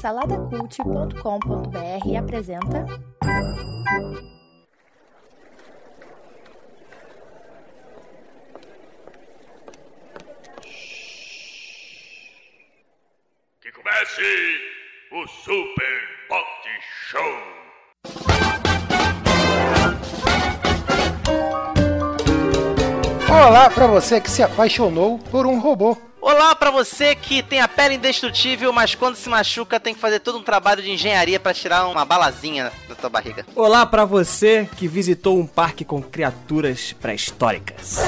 Saladacult.com.br apresenta. Que comece o Super Pot Show! Olá pra você que se apaixonou por um robô. Olá pra você que tem a pele indestrutível, mas quando se machuca tem que fazer todo um trabalho de engenharia pra tirar uma balazinha da tua barriga. Olá pra você que visitou um parque com criaturas pré-históricas.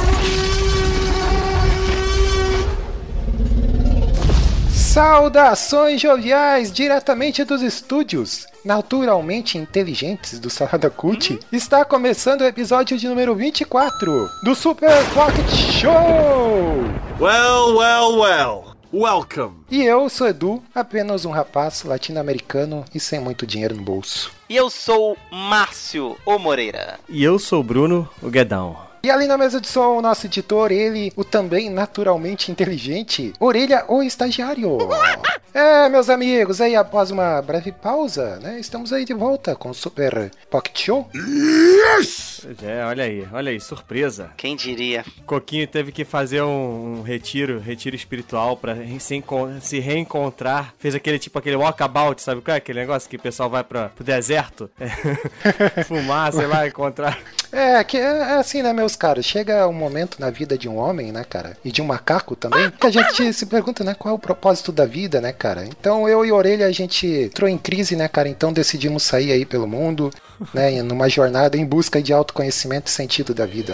Saudações joviais diretamente dos estúdios naturalmente inteligentes do Salada Cult. Está começando o episódio de número 24 do Super Pocket Show! Well, well, well. Welcome. E eu sou Edu, apenas um rapaz latino-americano e sem muito dinheiro no bolso. E eu sou Márcio O Moreira. E eu sou Bruno, o Guedão. E ali na mesa de som, o nosso editor, ele, o também naturalmente inteligente, Orelha, o estagiário. É, meus amigos, aí após uma breve pausa, né, estamos aí de volta com o Super Pocket Show. Yes! É, olha aí, olha aí, surpresa. Quem diria? Coquinho teve que fazer um, um retiro, retiro espiritual pra se, se, reencontrar. Fez aquele tipo, aquele walkabout, sabe qual é? Aquele negócio que o pessoal vai pra, pro deserto, fumar, sei lá, encontrar... É, que é assim, né, meus caras? Chega um momento na vida de um homem, né, cara? E de um macaco também, que a gente se pergunta, né, qual é o propósito da vida, né, cara? Então eu e Orelha, a gente entrou em crise, né, cara? Então decidimos sair aí pelo mundo, né, numa jornada em busca de autoconhecimento e sentido da vida.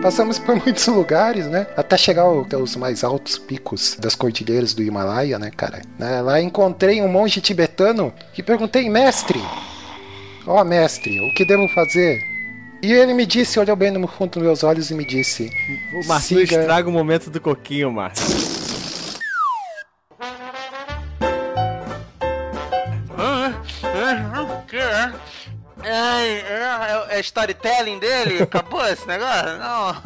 Passamos por muitos lugares, né? Até chegar aos mais altos picos das cordilheiras do Himalaia, né, cara? Né? Lá encontrei um monge tibetano e perguntei, mestre, ó oh, mestre, o que devo fazer? E ele me disse, olhou bem no fundo dos meus olhos e me disse: O Márcio siga... estraga o momento do coquinho, Márcio. Ai, é, é storytelling dele? Acabou esse negócio? Não.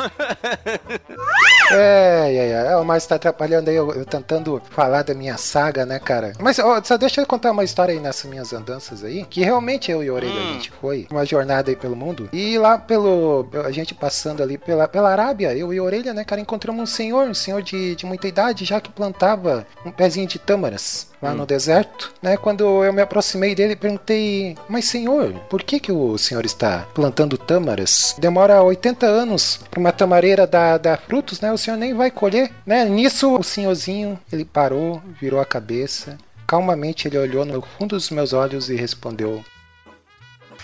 É, é, é, o Márcio tá atrapalhando aí, eu, eu, tentando falar da minha saga, né, cara? Mas ó, só deixa eu contar uma história aí nessas minhas andanças aí, que realmente eu e o Orelha hum. a gente foi, uma jornada aí pelo mundo, e lá pelo, a gente passando ali pela, pela Arábia, eu e o Orelha, né, cara, encontramos um senhor, um senhor de, de muita idade, já que plantava um pezinho de tâmaras lá hum. no deserto, né? Quando eu me aproximei dele, perguntei: Mas senhor, por que que o senhor está plantando tâmaras? Demora 80 anos para uma tamareira dar, dar frutos, né? O senhor nem vai colher, né? Nisso o senhorzinho ele parou, virou a cabeça, calmamente ele olhou no fundo dos meus olhos e respondeu: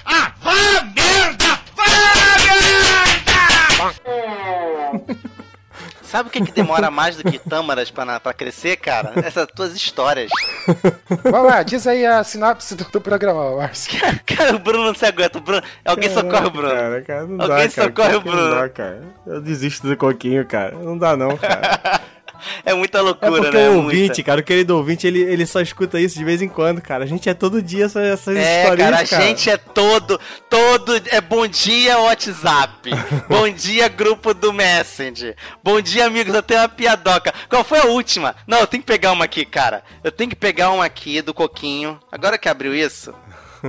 Ah, vá Sabe o que, que demora mais do que tâmaras pra, pra crescer, cara? Essas tuas histórias. Vamos lá, diz aí a sinopse do, do programa, Márcio. Cara, o Bruno não se aguenta. O Bruno... Alguém socorre o Bruno. Cara, cara, não Alguém dá, socorre o Bruno. Não dá, cara. Eu desisto do coquinho, cara. Não dá não, cara. É muita loucura, é porque né? o ouvinte, muita... cara, o querido ouvinte, ele, ele só escuta isso de vez em quando, cara. A gente é todo dia essas, essas é, historinhas, cara. a gente é todo, todo, é bom dia WhatsApp, bom dia grupo do Messenger, bom dia amigos, eu tenho uma piadoca. Qual foi a última? Não, eu tenho que pegar uma aqui, cara. Eu tenho que pegar uma aqui do Coquinho. Agora que abriu isso,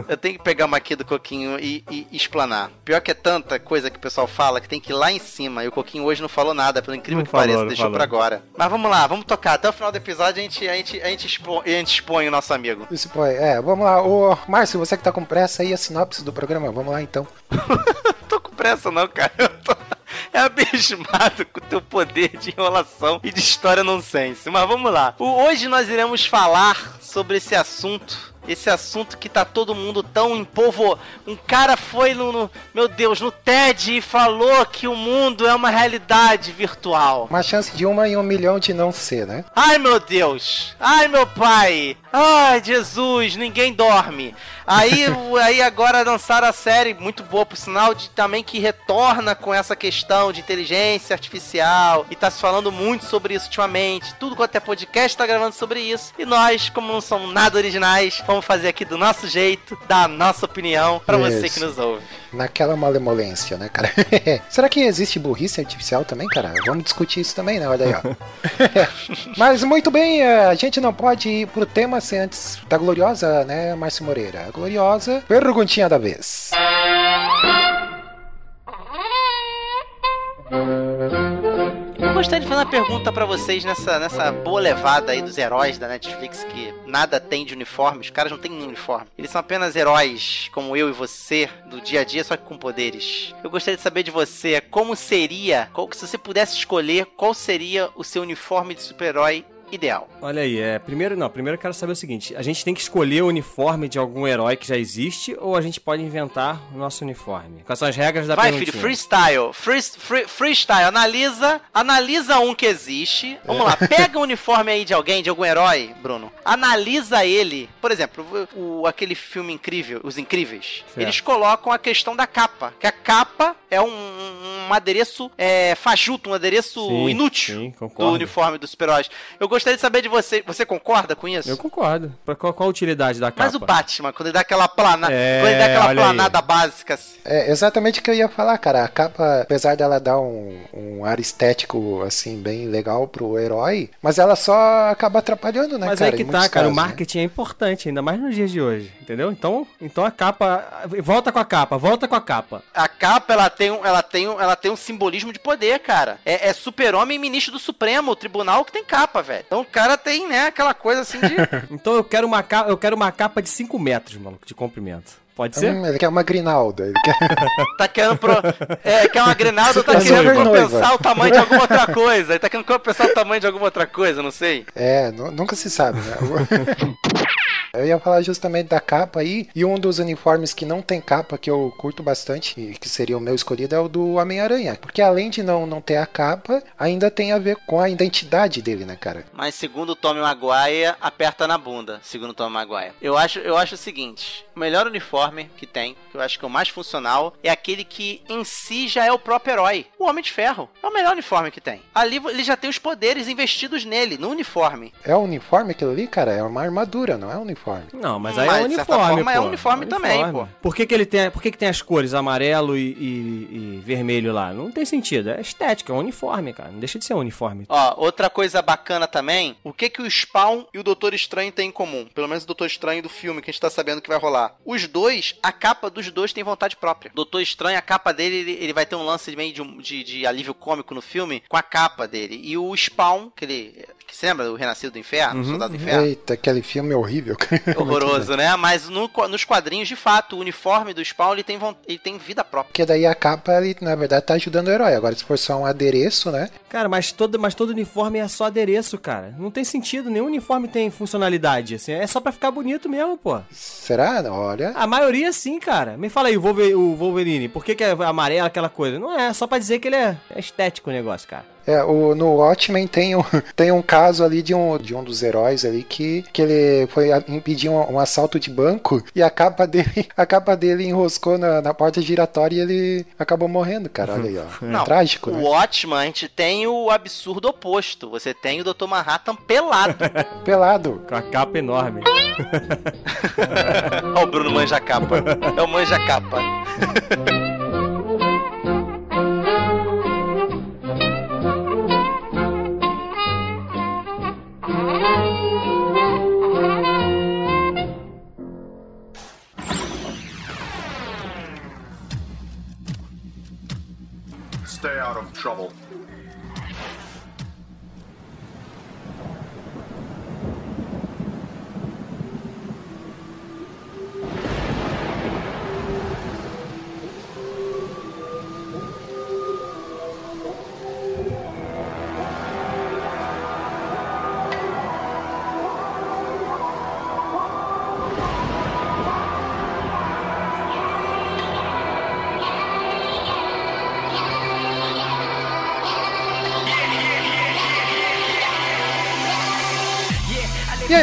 eu tenho que pegar uma aqui do Coquinho e, e, e, explanar. Pior que é tanta coisa que o pessoal fala que tem que ir lá em cima. E o Coquinho hoje não falou nada, pelo incrível não que falou, pareça, deixou falou. pra agora. Mas vamos lá, vamos tocar. Até o final do episódio a gente, a gente, a gente, expõe, a gente expõe o nosso amigo. Expõe, é, vamos lá. Ô, Márcio, você que tá com pressa aí, a sinopse do programa. Vamos lá então. tô com pressa não, cara. Eu tô é abismado com o teu poder de enrolação e de história nonsense. Mas vamos lá. Hoje nós iremos falar sobre esse assunto esse assunto que tá todo mundo tão em povo. Um cara foi no, no, meu Deus, no TED e falou que o mundo é uma realidade virtual. Uma chance de uma em um milhão de não ser, né? Ai meu Deus! Ai meu pai! Ai Jesus, ninguém dorme. Aí, aí agora lançaram a série, muito boa por sinal, de, também que retorna com essa questão de inteligência artificial. E tá se falando muito sobre isso ultimamente. Tudo quanto é podcast tá gravando sobre isso. E nós, como não somos nada originais, vamos fazer aqui do nosso jeito, dar a nossa opinião pra você que nos ouve. Naquela malemolência, né, cara? Será que existe burrice artificial também, cara? Vamos discutir isso também, né? Olha aí, ó. Mas muito bem, eh, a gente não pode ir pro tema sem antes da gloriosa, né, Márcio Moreira? A gloriosa perguntinha da vez. Eu gostaria de fazer uma pergunta pra vocês nessa, nessa boa levada aí dos heróis da Netflix que nada tem de uniforme, os caras não têm uniforme. Eles são apenas heróis como eu e você do dia a dia, só que com poderes. Eu gostaria de saber de você como seria, qual, se você pudesse escolher, qual seria o seu uniforme de super-herói ideal. Olha aí, é, primeiro não, primeiro eu quero saber o seguinte, a gente tem que escolher o uniforme de algum herói que já existe ou a gente pode inventar o nosso uniforme? Quais são as regras da Vai, perguntinha? filho, freestyle. Free, free- freestyle. Analisa, analisa um que existe. Vamos lá, pega o uniforme aí de alguém, de algum herói, Bruno. Analisa ele. Por exemplo, o, aquele filme incrível, Os Incríveis. Certo. Eles colocam a questão da capa. Que a capa é um, um adereço é, fajuto, um adereço Sim, inútil sim, do uniforme dos super-heróis. Eu gostaria de saber de você. Você concorda com isso? Eu concordo. Pra qual, qual a utilidade da capa? Mas o Batman, quando ele dá aquela plana, É, quando ele dá aquela olha aí. planada básica, assim, É exatamente o que eu ia falar, cara. A capa, apesar dela dar um, um ar estético, assim, bem legal pro herói, mas ela só acaba atrapalhando, né, Mas cara? aí que em tá, cara, o né? marketing é importante, ainda mais nos dias de hoje, entendeu? Então, então a capa, volta com a capa, volta com a capa. A capa, ela tem um, ela tem um, ela tem um simbolismo de poder, cara. É, é super-homem e ministro do Supremo, o tribunal que tem capa, velho. Então o cara tem, né, aquela coisa assim de... Então eu quero uma capa, eu quero uma capa de 5 metros, maluco, de comprimento. Pode ser? Hum, ele quer uma grinalda. Ele quer... tá querendo pro... É, quer uma grinalda, tá Super querendo noiva. compensar o tamanho de alguma outra coisa. Ele tá querendo compensar o tamanho de alguma outra coisa, não sei. É, nu- nunca se sabe, né? Eu ia falar justamente da capa aí, e um dos uniformes que não tem capa, que eu curto bastante, e que seria o meu escolhido, é o do Homem-Aranha. Porque além de não, não ter a capa, ainda tem a ver com a identidade dele, né, cara? Mas segundo o Tommy Maguire, aperta na bunda. Segundo o Tommy Maguire. Eu acho, eu acho o seguinte: o melhor uniforme que tem, que eu acho que é o mais funcional, é aquele que em si já é o próprio herói. O Homem de Ferro. É o melhor uniforme que tem. Ali ele já tem os poderes investidos nele, no uniforme. É o uniforme aquilo ali, cara? É uma armadura, não é um uniforme. Não, mas aí Mas, é de certa uniforme, forma, é pô. uniforme também, pô. Por que, que ele tem, por que, que tem as cores amarelo e, e- e vermelho lá? Não tem sentido, é estética, é um uniforme, cara. Não deixa de ser um uniforme. Ó, outra coisa bacana também, o que que o Spawn e o Doutor Estranho têm em comum? Pelo menos o Doutor Estranho do filme que a gente tá sabendo que vai rolar. Os dois, a capa dos dois tem vontade própria. Doutor Estranho, a capa dele, ele, ele vai ter um lance meio de, de, de alívio cômico no filme com a capa dele. E o Spawn, que ele... Que você lembra do Renascido do Inferno? Uhum, Soldado do Inferno? Eita, aquele filme horrível. Horroroso, né? Mas no- nos quadrinhos, de fato, o uniforme do Spawn, ele tem, ele tem vida própria. Porque daí a capa, ele, na verdade, tá ajudando o herói. Agora, se for só um adereço, né? Cara, mas todo, mas todo uniforme é só adereço, cara. Não tem sentido, nenhum uniforme tem funcionalidade, assim. É só pra ficar bonito mesmo, pô. Será? Olha. A maioria sim, cara. Me fala aí, o Wolverine, por que, que é amarelo aquela coisa? Não é, só pra dizer que ele é, é estético o negócio, cara. É, o, no Watchmen tem um, tem um caso ali de um, de um dos heróis ali que, que ele foi impedir um, um assalto de banco e a capa dele, a capa dele enroscou na, na porta giratória e ele acabou morrendo, cara. Olha aí, ó. Não, Trágico, o né? Watchman, a gente tem o absurdo oposto. Você tem o Dr. Manhattan pelado. Pelado. Com a capa enorme. Ó, o Bruno manja capa. É o manja capa. Stay out of trouble.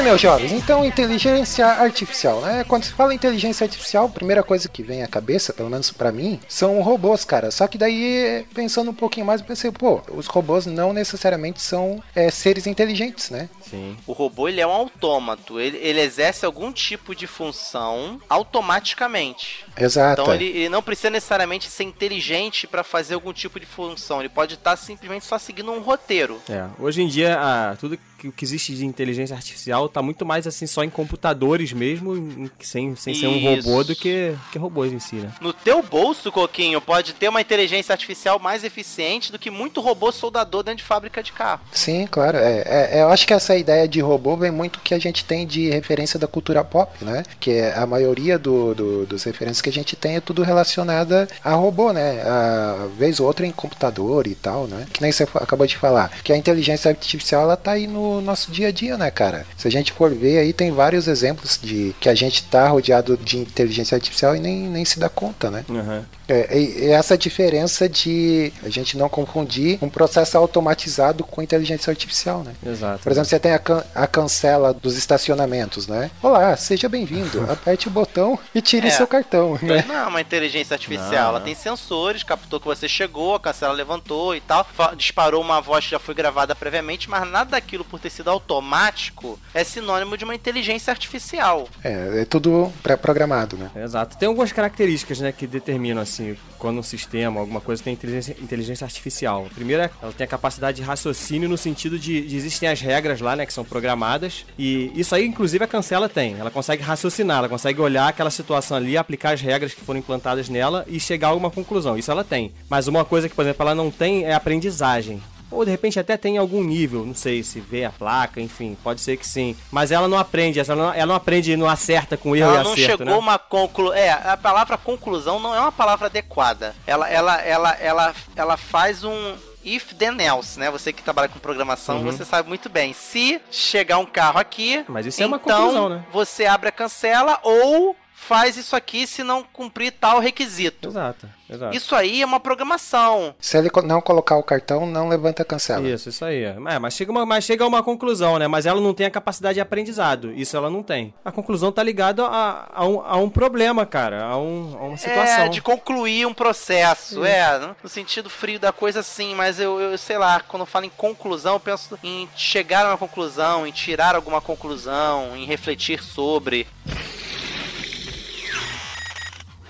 Meus jovens, então inteligência artificial, né? Quando se fala inteligência artificial, a primeira coisa que vem à cabeça, pelo menos pra mim, são robôs, cara. Só que daí, pensando um pouquinho mais, eu pensei, pô, os robôs não necessariamente são é, seres inteligentes, né? Sim. O robô ele é um autômato, ele, ele exerce algum tipo de função automaticamente. Exato. Então é. ele, ele não precisa necessariamente ser inteligente pra fazer algum tipo de função. Ele pode estar simplesmente só seguindo um roteiro. É, hoje em dia, a- tudo que, que existe de inteligência artificial tá muito mais assim só em computadores mesmo, em- sem, sem ser um robô do que, que robôs em si, né? No teu bolso, Coquinho, pode ter uma inteligência artificial mais eficiente do que muito robô soldador dentro de fábrica de carro. Sim, claro. É, é- é, eu acho que essa ideia de robô vem muito que a gente tem de referência da cultura pop, né? Que é a maioria do, do- dos referências que a gente tem é tudo relacionada a robô, né? A vez ou outra em computador e tal, né? Que nem você acabou de falar. Que a inteligência artificial ela tá aí no nosso dia a dia, né, cara? Se a gente for ver aí, tem vários exemplos de que a gente tá rodeado de inteligência artificial e nem, nem se dá conta, né? Aham. É, e- e essa diferença de a gente não confundir um processo automatizado com inteligência artificial, né? Exato. Por exemplo, você tem a, can- a cancela dos estacionamentos, né? Olá, seja bem-vindo. Aperte o botão e tire É. seu cartão, né? Não é uma inteligência artificial, Não, ela não. tem sensores, captou que você chegou, a cancela levantou e tal, disparou uma voz que já foi gravada previamente, mas nada daquilo por ter sido automático é sinônimo de uma inteligência artificial. É, é tudo pré-programado, né? Exato. Tem algumas características, né, que determinam, assim, quando um sistema, alguma coisa tem inteligência, inteligência artificial. Primeiro, é, ela tem a capacidade de raciocínio no sentido de, de existem as regras lá, né, que são programadas. E isso aí, inclusive, a cancela tem. Ela consegue raciocinar, ela consegue olhar aquela situação ali, aplicar as regras que foram implantadas nela e chegar a alguma conclusão. Isso ela tem. Mas uma coisa que, por exemplo, ela não tem é aprendizagem. Ou de repente até tem algum nível, não sei se vê a placa, enfim, pode ser que sim. Mas ela não aprende, ela não, ela não aprende e não acerta com erro ela e não acerto, chegou né? uma conclusão. É, a palavra conclusão não é uma palavra adequada. Ela, ela, ela, ela, ela faz um. If then else, né? Você que trabalha com programação, Uhum. você sabe muito bem. Se chegar um carro aqui, Mas isso é uma então conclusão, né? você abre a cancela ou faz isso aqui se não cumprir tal requisito. Exato, exato. Isso aí é uma programação. Se ele não colocar o cartão, não levanta a cancela. Isso, isso aí. É, mas, chega uma, mas chega a uma conclusão, né? Mas ela não tem a capacidade de aprendizado. Isso ela não tem. A conclusão tá ligada a, a, um, a um problema, cara. A, um, a uma situação. É, de concluir um processo. É, no- no sentido frio da coisa, sim. Mas eu, eu sei lá, quando eu falo em conclusão, eu penso em chegar a uma conclusão, em tirar alguma conclusão, em refletir sobre.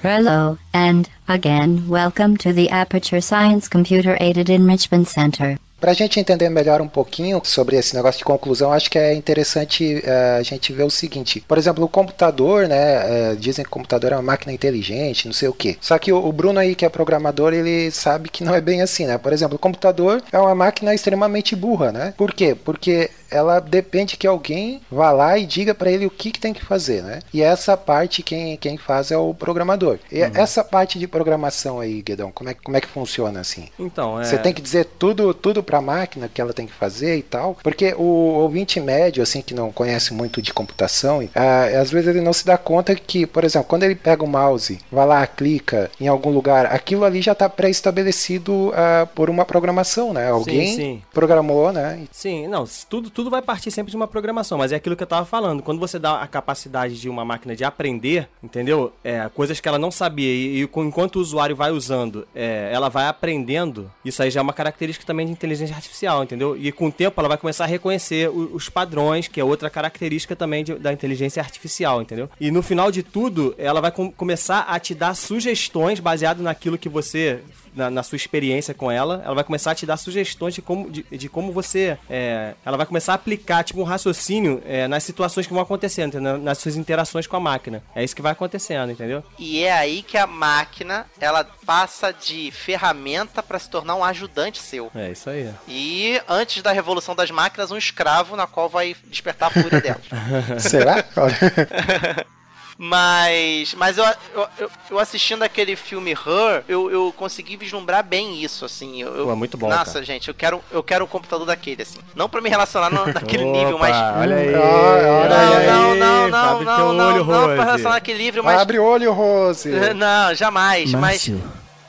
Hello, and again, welcome to the Aperture Science Computer Aided Enrichment Center. Pra gente entender melhor um pouquinho sobre esse negócio de conclusão, acho que é interessante eh, a gente ver o seguinte. Por exemplo, o computador, né? eh, dizem que o computador é uma máquina inteligente, não sei o quê. Só que o, o Bruno aí, que é programador, ele sabe que não é bem assim, né? Por exemplo, o computador é uma máquina extremamente burra, né? Por quê? Porque ela depende que alguém vá lá e diga para ele o que, que tem que fazer, né? E essa parte quem, quem faz é o programador. E essa parte de programação aí, Guedão, como é, como é que funciona assim? Então, é. Você tem que dizer tudo, tudo para a máquina que ela tem que fazer e tal, porque o ouvinte médio, assim, que não conhece muito de computação, ah, às vezes ele não se dá conta que, por exemplo, quando ele pega o mouse, vai lá, clica em algum lugar, aquilo ali já está pré-estabelecido ah, por uma programação, né? Alguém sim. programou, né? Sim, não, tudo, tudo vai partir sempre de uma programação, mas é aquilo que eu tava falando. Quando você dá a capacidade de uma máquina de aprender, entendeu? É, coisas que ela não sabia e, e enquanto o usuário vai usando, é, ela vai aprendendo, isso aí já é uma característica também de inteligência artificial, entendeu? E com o tempo ela vai começar a reconhecer o- os padrões, que é outra característica também de- da inteligência artificial, entendeu? E no final de tudo, ela vai com- começar a te dar sugestões baseado naquilo que você na, na sua experiência com ela, ela vai começar a te dar sugestões de como, de, de como você. é, ela vai começar a aplicar tipo, um raciocínio é, nas situações que vão acontecendo, nas suas interações com a máquina. É isso que vai acontecendo, entendeu? E é aí que a máquina ela passa de ferramenta para se tornar um ajudante seu. É isso aí. E antes da revolução das máquinas, um escravo na qual vai despertar a fúria delas. Será? Mas, mas eu, eu, eu- eu assistindo aquele filme Her, eu, eu consegui vislumbrar bem isso, assim. Eu, eu- Pô, é muito bom, Nossa, cara. gente, eu quero, eu quero um computador daquele, assim. Não pra me relacionar no, naquele Opa, nível, mas. Olha aí. Olha, olha Não, aí. não, não, não, Abre não, não, olho, não, pra Rose. relacionar naquele livro, mas. Abre o olho, Rose. Não, jamais, mas.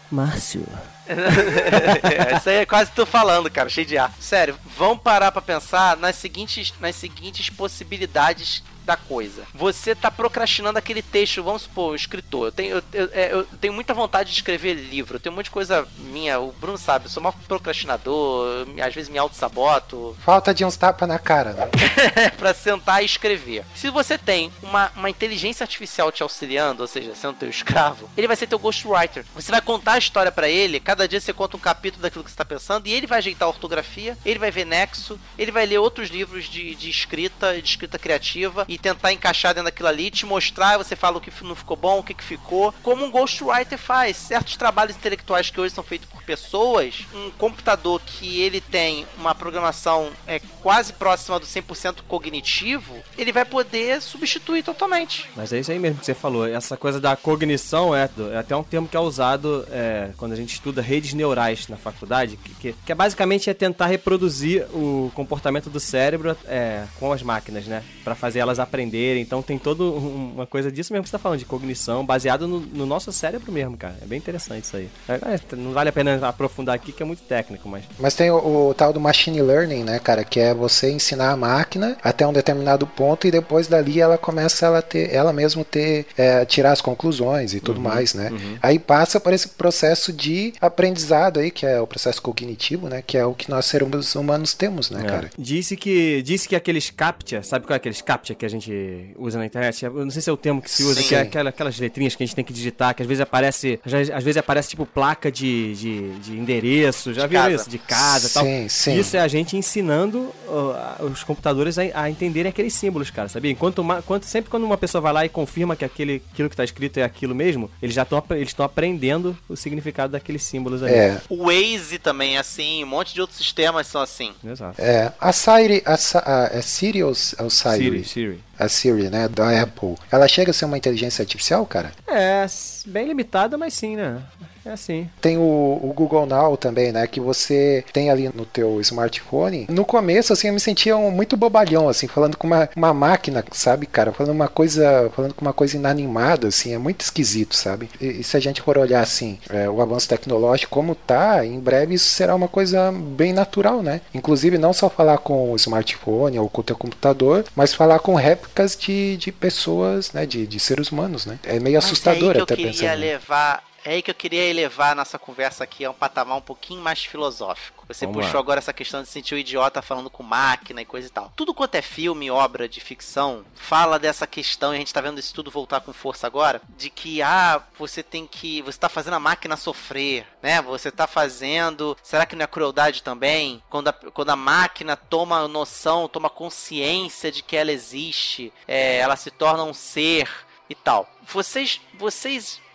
Márcio, Isso aí é quase tu falando, cara, cheio de ar. Sério, vamos parar pra pensar nas seguintes, nas seguintes possibilidades da coisa. Você tá procrastinando aquele texto, vamos supor, escritor. Eu tenho, eu, eu- é, eu tenho muita vontade de escrever livro, tenho um monte de coisa minha, o Bruno sabe, eu sou mal procrastinador, às vezes me auto-saboto, Falta de uns tapas na cara, né? pra sentar e escrever. Se você tem uma, uma inteligência artificial te auxiliando, ou seja, sendo teu escravo, ele vai ser teu ghostwriter. Você vai contar a história pra ele, cada dia você conta um capítulo daquilo que você tá pensando, e ele vai ajeitar a ortografia, ele vai ver nexo, ele vai ler outros livros de, de escrita, de escrita criativa, e tentar encaixar dentro daquilo ali, te mostrar, você fala o que não ficou bom, o que, que ficou, como um ghostwriter faz. Certos trabalhos intelectuais que hoje são feitos por pessoas, um computador que ele tem uma programação é, quase próxima do 100% cognitivo, ele vai poder substituir totalmente. Mas é isso aí mesmo que você falou. Essa coisa da cognição é, é até um termo que é usado é, quando a gente estuda redes neurais na faculdade, que, que, que é basicamente é tentar reproduzir o comportamento do cérebro é, com as máquinas, né? Pra fazer elas aprenderem. Então tem toda um- uma coisa disso mesmo que você tá falando, de cognição, baseado no, no nosso cérebro mesmo, cara. É bem interessante isso aí. É, é, não vale a pena aprofundar aqui, que é muito técnico, mas. Mas tem o, o tal do machine learning, né, cara? Que é você ensinar a máquina até um determinado ponto e depois dali ela começa ela ter, ela mesmo ter, é, tirar as conclusões e tudo mais, né? Aí passa por esse processo de aprendizado aí, que é o processo cognitivo, né? Que é o que nós seres humanos temos, né, É. cara? Disse que disse que aqueles captcha, sabe qual é aqueles captcha que a gente usa na internet? Eu não sei se é o termo que se usa, Sim. que é aquela- aquelas letrinhas que a gente tem que digitar, que às vezes aparece, às vezes, aparece tipo placa de, de, de endereço, já De viu casa. isso? De casa e tal. Sim, sim. Isso é a gente ensinando ó, os computadores a, a entenderem aqueles símbolos, cara, sabia? Enquanto, uma- quanto, sempre quando uma pessoa vai lá e confirma que aquele, aquilo que tá escrito é aquilo mesmo, eles já estão eles aprendendo o significado daqueles símbolos aí. É, O Waze também é assim, um monte de outros sistemas são assim. Exato. é. A Siri, a, Sa- a, é Siri ou, ou Siri? Siri, Siri. A Siri, né, da Apple. Ela chega a ser uma inteligência artificial, cara? É, bem limitada, mas sim, né? É assim. Tem o, o Google Now também, né? Que você tem ali no teu smartphone. No começo, assim, eu me sentia um, muito bobalhão, assim, falando com uma, uma máquina, sabe, cara? Falando uma coisa. Falando com uma coisa inanimada, assim, é muito esquisito, sabe? E, e se a gente for olhar assim, é, o avanço tecnológico como tá, em breve isso será uma coisa bem natural, né? Inclusive não só falar com o smartphone ou com o teu computador, mas falar com réplicas de, de pessoas, né? De, de seres humanos, né? É meio Mas assustador é aí que eu até queria pensar. levar. É aí que eu queria elevar a nossa conversa aqui a um patamar um pouquinho mais filosófico. Você Vamos puxou lá. agora essa questão de sentir o idiota falando com máquina e coisa e tal. Tudo quanto é filme, obra de ficção, fala dessa questão, e a gente tá vendo isso tudo voltar com força agora, de que, ah, você tem que. Você tá fazendo a máquina sofrer, né? Você tá fazendo. Será que não é crueldade também? Quando a, quando a máquina toma noção, toma consciência de que ela existe, é, ela se torna um ser e tal. Vocês. Vocês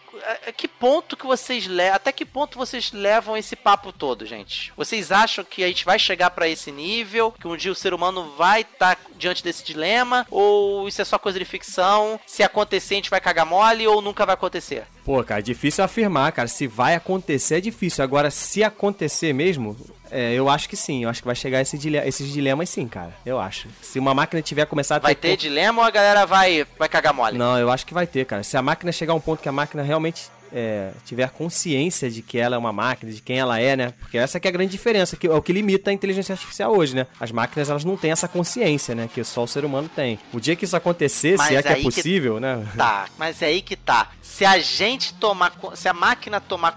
a- que ponto que vocês levam, até que ponto vocês levam esse papo todo, gente? Vocês acham que a gente vai chegar pra esse nível, que um dia o ser humano vai estar diante desse dilema, ou isso é só coisa de ficção? Se acontecer, a gente vai cagar mole ou nunca vai acontecer? Pô, cara, é difícil afirmar, cara. Se vai acontecer, é difícil. Agora, se acontecer mesmo, é, eu acho que sim. Eu acho que vai chegar esse dile- esses dilemas sim, cara. Eu acho. Se uma máquina tiver começado a Vai ter dilema ou a galera vai vai cagar mole? Não, eu acho que vai ter, cara. Se a máquina chegar a um ponto que a máquina realmente é, tiver consciência de que ela é uma máquina, de quem ela é, né? Porque essa que é a grande diferença, que é o que limita a inteligência artificial hoje, né? As máquinas, elas não têm essa consciência, né? Que só o ser humano tem. O dia que isso acontecer, Mas se é que é que- possível, né? Tá, mas é aí que tá. Se a gente tomar, se a máquina tomar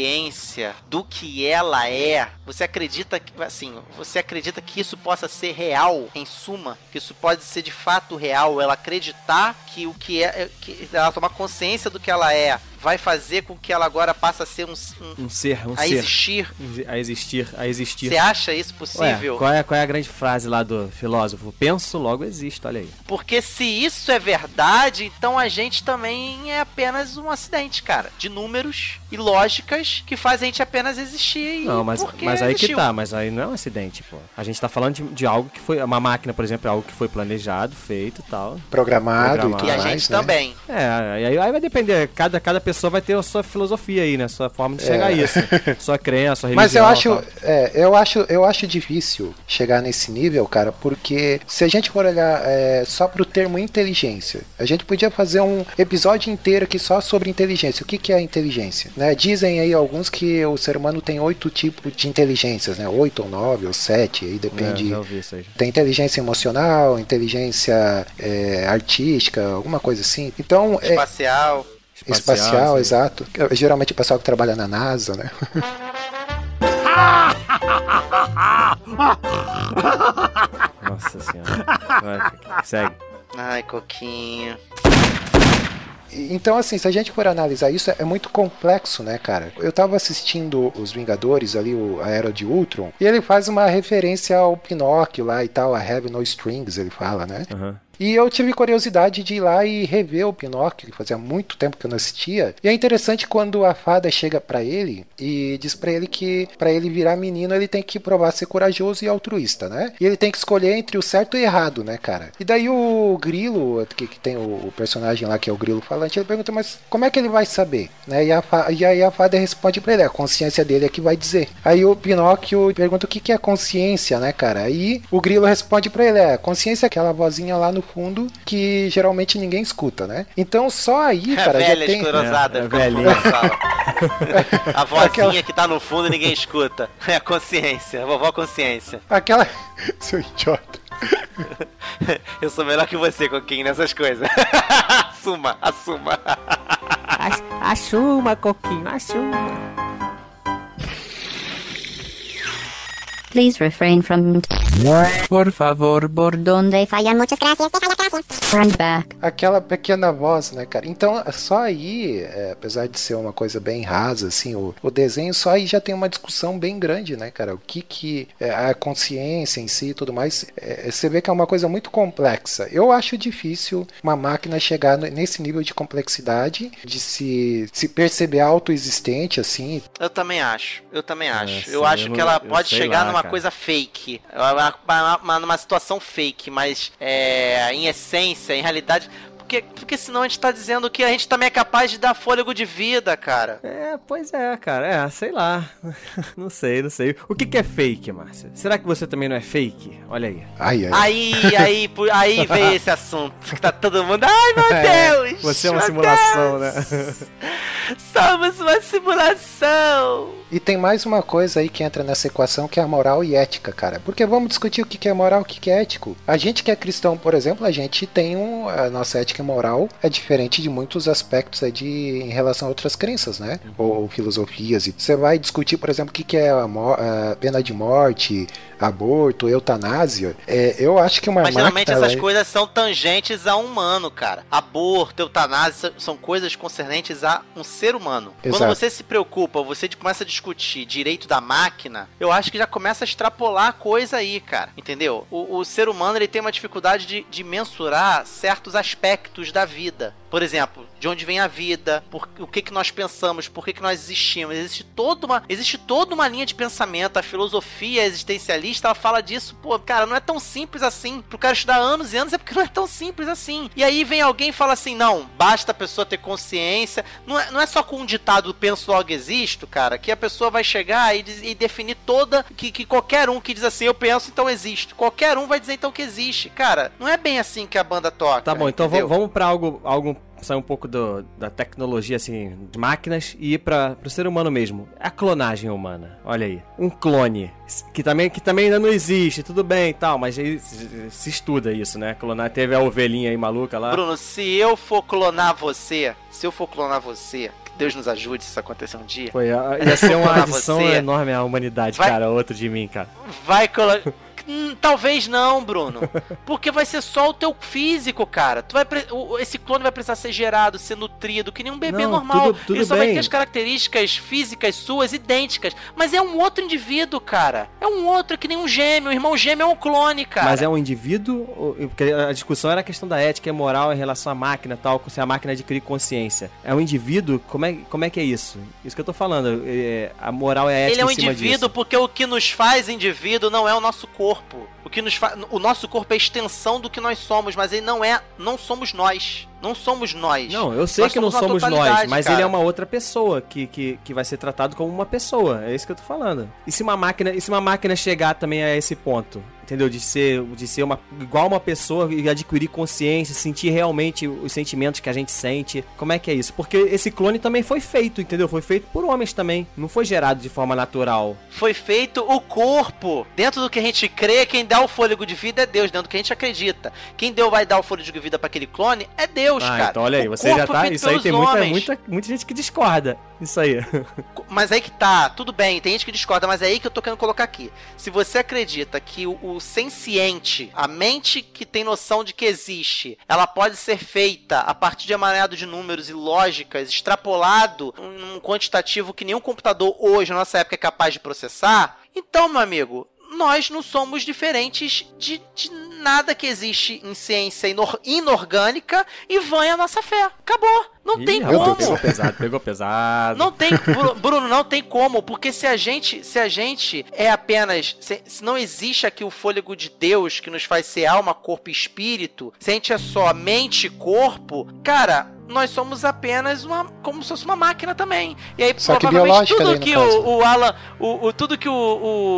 consciência do que ela é, você acredita que, assim, você acredita que isso possa ser real, em suma, que isso pode ser de fato real, ela acreditar que o que é, que ela tomar consciência do que ela é, vai fazer com que ela agora passe a ser um, um Um ser, um a ser. existir. A existir, a existir. Você acha isso Ué, possível? qual, é, qual é a grande frase lá do filósofo? Penso, logo existo, olha aí. Porque se isso é verdade, então a gente também é apenas um acidente, cara. De números e lógicas que fazem a gente apenas existir. e Não, mas, mas aí que existiu. tá, mas aí não é um acidente, pô. A gente tá falando de, de algo que foi. Uma máquina, por exemplo, é algo que foi planejado, feito e tal. Programado, Programado. e tudo E a mais, gente né? também. É, aí, aí vai depender, cada, cada pessoa vai ter a sua filosofia aí, né? Sua forma de chegar a isso. Sua crença, sua religião. Mas eu acho, é, eu acho, eu acho difícil chegar nesse nível, cara, porque se a gente for olhar é, só pro termo inteligência, a gente podia fazer um episódio inteiro aqui só sobre inteligência. O que, que é inteligência? Né? Dizem aí alguns que o ser humano tem oito tipos de inteligências, né? Oito ou nove ou sete, aí É, depende. já ouvi isso aí. Tem inteligência emocional, inteligência é, artística, alguma coisa assim. Então, é, Espacial. espacial, assim. exato. Geralmente o pessoal que trabalha na NASA, né? Nossa senhora. Vai, segue. Ai, Coquinho. Então, assim, se a gente for analisar isso, é muito complexo, né, cara? Eu tava assistindo Os Vingadores ali, o, a Era de Ultron, e ele faz uma referência ao Pinóquio lá e tal, a Have No Strings, ele fala, né? Aham. E eu tive curiosidade de ir lá e rever o Pinóquio, que fazia muito tempo que eu não assistia. E é interessante quando a fada chega pra ele e diz pra ele que pra ele virar menino ele tem que provar ser corajoso e altruísta, né? E ele tem que escolher entre o certo e o errado, né, cara? E daí o Grilo, que, que tem o, personagem lá que é o Grilo falante, ele pergunta, mas como é que ele vai saber? Né? E, a e aí a fada responde pra ele, a consciência dele é que vai dizer. Aí o Pinóquio pergunta o que, que é consciência, né, cara? Aí o Grilo responde pra ele, é, consciência é aquela vozinha lá no fundo que geralmente ninguém escuta, né? Então só aí, É cara, já velha, tem... esclerosada. É, é sala. A vozinha Aquela- que tá no fundo e ninguém escuta. É a consciência, a vovó consciência. Aquela... Seu idiota. Eu sou melhor que você, Coquinho, nessas coisas. assuma, assuma. Assuma, Coquinho, assuma. Please refrain from Por favor, bordão. donde falla muchas gracias. Run back. Aquela pequena voz, né, cara? Então, só aí, é, apesar de ser uma coisa bem rasa, assim, o, o desenho, só aí já tem uma discussão bem grande, né, cara? O que que é, a consciência em si e tudo mais, é, você vê que é uma coisa muito complexa. Eu acho difícil uma máquina chegar no- nesse nível de complexidade, de se, se perceber autoexistente, assim. Eu também acho, eu também acho. sim, eu acho eu que ela eu pode chegar lá, numa cara. coisa fake, uma, uma- uma- situação fake, mas é, em essência, em realidade. Porque, porque senão a gente tá dizendo que a gente também é capaz de dar fôlego de vida, cara. É, pois é, cara. É, sei lá. não sei, não sei. O que, que é fake, Márcia? Será que você também não é fake? Olha aí. Ai, ai. Aí, aí, aí veio esse assunto. Que tá todo mundo. Ai, meu Deus! Você é uma simulação, Deus, né? Somos uma simulação! E tem mais uma coisa aí que entra nessa equação que é a moral e ética, cara. Porque vamos discutir o que que é moral e o que que é ético. A gente que é cristão, por exemplo, a gente tem um. A nossa ética e moral é diferente de muitos aspectos aí de, em relação a outras crenças, né? Ou, ou filosofias. E você vai discutir, por exemplo, o que que é a, a pena de morte, aborto, eutanásia. É, eu acho que uma Mas geralmente máquina, essas ela- coisas são tangentes a um humano, cara. Aborto, eutanásia são coisas concernentes a um ser humano. Quando Exato. você se preocupa, você começa a discutir direito da máquina, eu acho que já começa a extrapolar a coisa aí, cara. Entendeu? O, o ser humano ele tem uma dificuldade de, de mensurar certos aspectos da vida. Por exemplo, de onde vem a vida, por, o que, que nós pensamos, por que, que nós existimos. Existe toda, uma, existe toda uma linha de pensamento. A filosofia existencialista ela fala disso, pô, cara, não é tão simples assim. Pro cara estudar anos e anos é porque não é tão simples assim. E aí vem alguém e fala assim: não, basta a pessoa ter consciência. Não é, não é só com um ditado penso logo existo, cara, que a pessoa vai chegar e, e definir toda. Que, que qualquer um que diz assim, eu penso, então existo. Qualquer um vai dizer então que existe. Cara, não é bem assim que a banda toca. Tá bom, então entendeu? vamos, pra algo, algo sair um pouco do- da tecnologia, assim, de máquinas e ir para pro ser humano mesmo. A clonagem humana. Olha aí. Um clone. Que também, que também ainda não existe, tudo bem e tal, mas aí se, se estuda isso, né? Clonar. Teve a ovelhinha aí maluca lá. Bruno, se eu for clonar você, se eu for clonar você, que Deus nos ajude se isso acontecer um dia, Foi, a- ia ser uma adição você. enorme à humanidade, Vai- cara. Outro de mim, cara. vai colocar. Hum, talvez não, Bruno. Porque vai ser só o teu físico, cara. Tu vai pre- esse clone vai precisar ser gerado, ser nutrido, que nem um bebê Não, normal. tudo- tudo Ele só vai bem. ter as características físicas suas idênticas. Mas é um outro indivíduo, cara. É um outro, é que nem um gêmeo. O irmão gêmeo é um clone, cara. Mas é um indivíduo? Porque a discussão era a questão da ética e moral em relação à máquina tal, se a máquina adquirir consciência. É um indivíduo? Como é, como é que é isso? Isso que eu tô falando. é, a moral é a ética Ele é um indivíduo disso. porque o que nos faz indivíduo não é o nosso corpo. Corpo, o que nos fa... o nosso corpo é a extensão do que nós somos, mas ele não é, não somos nós. Não somos nós. Não, eu sei Nós que não somos nós, mas cara. ele é uma outra pessoa que, que, que vai ser tratado como uma pessoa. É isso que eu tô falando. E se uma máquina, e se uma máquina chegar também a esse ponto? Entendeu? De ser, de ser uma, igual uma pessoa e adquirir consciência, sentir realmente os sentimentos que a gente sente. Como é que é isso? Porque esse clone também foi feito, entendeu? Foi feito por homens também. Não foi gerado de forma natural. Foi feito o corpo. Dentro do que a gente crê, quem dá o fôlego de vida é Deus, dentro do que a gente acredita. Quem deu vai dar o fôlego de vida pra aquele clone é Deus, ah, cara. então olha aí, O você já tá. Isso aí tem muita, muita, muita gente que discorda. Isso aí. Mas aí que tá, tudo bem, tem gente que discorda, mas é aí que eu tô querendo colocar aqui. Se você acredita que o, o senciente, a mente que tem noção de que existe, ela pode ser feita a partir de emaranhado de números e lógicas, extrapolado num quantitativo que nenhum computador hoje, na nossa época, é capaz de processar, então, meu amigo, nós não somos diferentes de, de nada que existe em ciência inor- inorgânica e vanha a nossa fé. Acabou. Não Ih, tem como. Pegou pesado, pegou pesado. Não tem, Bru- Bruno, não tem como, porque se a gente, se a gente é apenas, se, se não existe aqui o fôlego de Deus que nos faz ser alma, corpo e espírito, se a gente é só mente e corpo, cara, nós somos apenas uma, como se fosse uma máquina também. E aí Só que provavelmente biológica tudo que o, o Alan, o, o- tudo que o,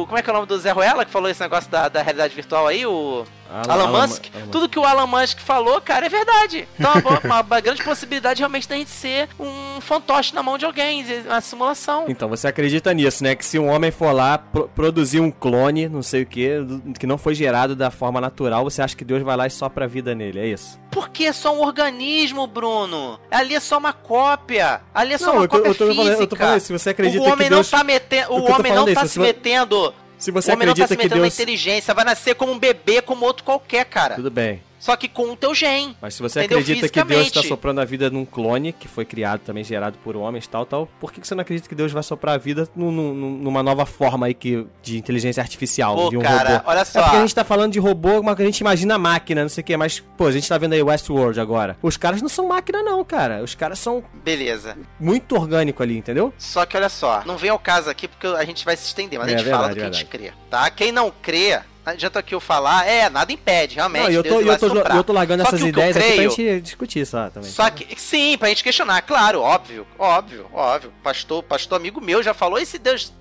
o, como é que é o nome do Zé Ruela que falou esse negócio da, da realidade virtual aí, o Alan, Musk, Alan Musk. tudo que o Alan Musk falou, cara, é verdade. Então, uma, uma- grande possibilidade realmente da gente ser um fantoche na mão de alguém, uma simulação. Então, você acredita nisso, né? Que se um homem for lá pro- produzir um clone, não sei o que, que não foi gerado da forma natural, você acha que Deus vai lá e sopra a vida nele, é isso? Porque é só um organismo, Bruno. Ali é só uma cópia. Ali é só Não, uma eu tô- cópia eu tô falando- física. eu tô falando isso, se você acredita o homem que Deus- não tá metendo, O o homem não falando tá isso, se se vo- metendo. Se você o homem não tá acredita se que metendo Deus... na inteligência, vai nascer como um bebê, como outro qualquer, cara. Tudo bem. Só que com o teu gen. Mas se você Entendeu? acredita que Deus está soprando a vida num clone, que foi criado também, gerado por homens, tal, tal, por que você não acredita que Deus vai soprar a vida num- num- numa nova forma aí que, de inteligência artificial, Pô, de um cara, robô? olha É só. porque a gente tá falando de robô, mas a gente imagina máquina, não sei o que, mas, pô, a gente tá vendo aí Westworld agora. Os caras não são máquina não, cara. Os caras são Beleza. muito orgânico ali, entendeu? Só que olha só, não vem ao caso aqui porque a gente vai se estender, mas É a gente fala verdade, do que a gente crê, tá? Quem não crê, adianta aqui eu falar, é, nada impede, realmente. Não, eu tô, eu tô, eu tô largando Só essas ideias aqui pra creio- gente discutir só também. Só que, sim, pra gente questionar, claro, óbvio, óbvio, óbvio. Pastor, pastor amigo meu já falou, e se Deus,